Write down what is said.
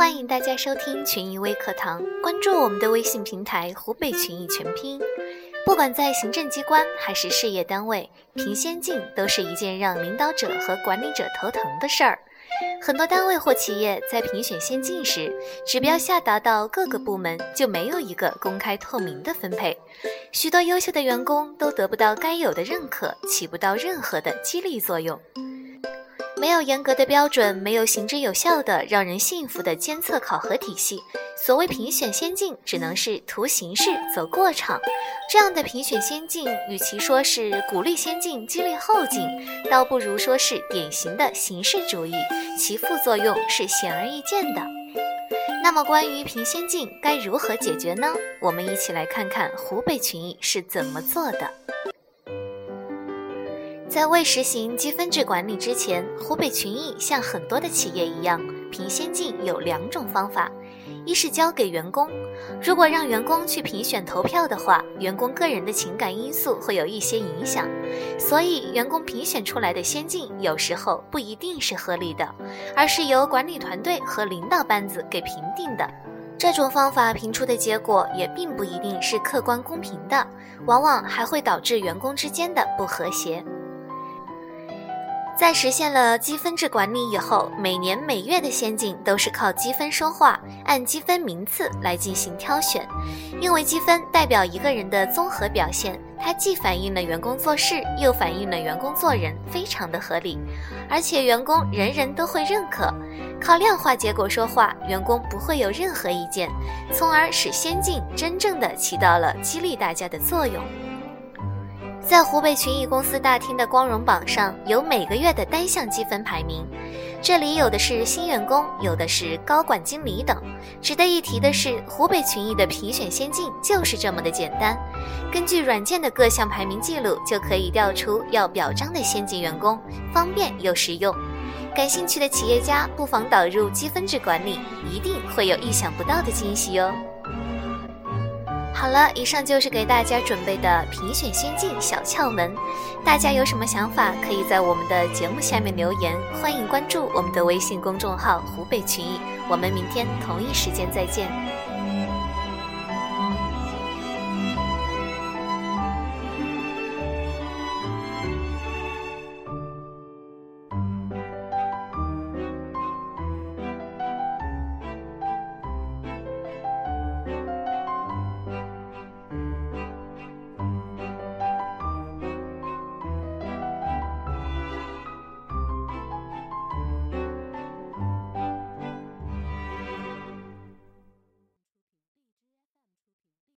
欢迎大家收听群益微课堂，关注我们的微信平台“湖北群益全拼”。不管在行政机关还是事业单位，评先进都是一件让领导者和管理者头疼的事儿。很多单位或企业在评选先进时，指标下达到各个部门就没有一个公开透明的分配，许多优秀的员工都得不到该有的认可，起不到任何的激励作用。没有严格的标准，没有行之有效的让人信服的监测考核体系，所谓评选先进，只能是图形式走过场。这样的评选先进，与其说是鼓励先进、激励后进，倒不如说是典型的形式主义，其副作用是显而易见的。那么，关于评先进该如何解决呢？我们一起来看看湖北群益是怎么做的。在未实行积分制管理之前，湖北群益像很多的企业一样，评先进有两种方法：一是交给员工，如果让员工去评选投票的话，员工个人的情感因素会有一些影响，所以员工评选出来的先进有时候不一定是合理的，而是由管理团队和领导班子给评定的。这种方法评出的结果也并不一定是客观公平的，往往还会导致员工之间的不和谐。在实现了积分制管理以后，每年每月的先进都是靠积分说话，按积分名次来进行挑选。因为积分代表一个人的综合表现，它既反映了员工做事，又反映了员工做人，非常的合理。而且员工人人都会认可，靠量化结果说话，员工不会有任何意见，从而使先进真正的起到了激励大家的作用。在湖北群益公司大厅的光荣榜上有每个月的单项积分排名，这里有的是新员工，有的是高管、经理等。值得一提的是，湖北群益的评选先进就是这么的简单，根据软件的各项排名记录就可以调出要表彰的先进员工，方便又实用。感兴趣的企业家不妨导入积分制管理，一定会有意想不到的惊喜哟。好了，以上就是给大家准备的评选先进小窍门。大家有什么想法，可以在我们的节目下面留言。欢迎关注我们的微信公众号“湖北群艺”，我们明天同一时间再见。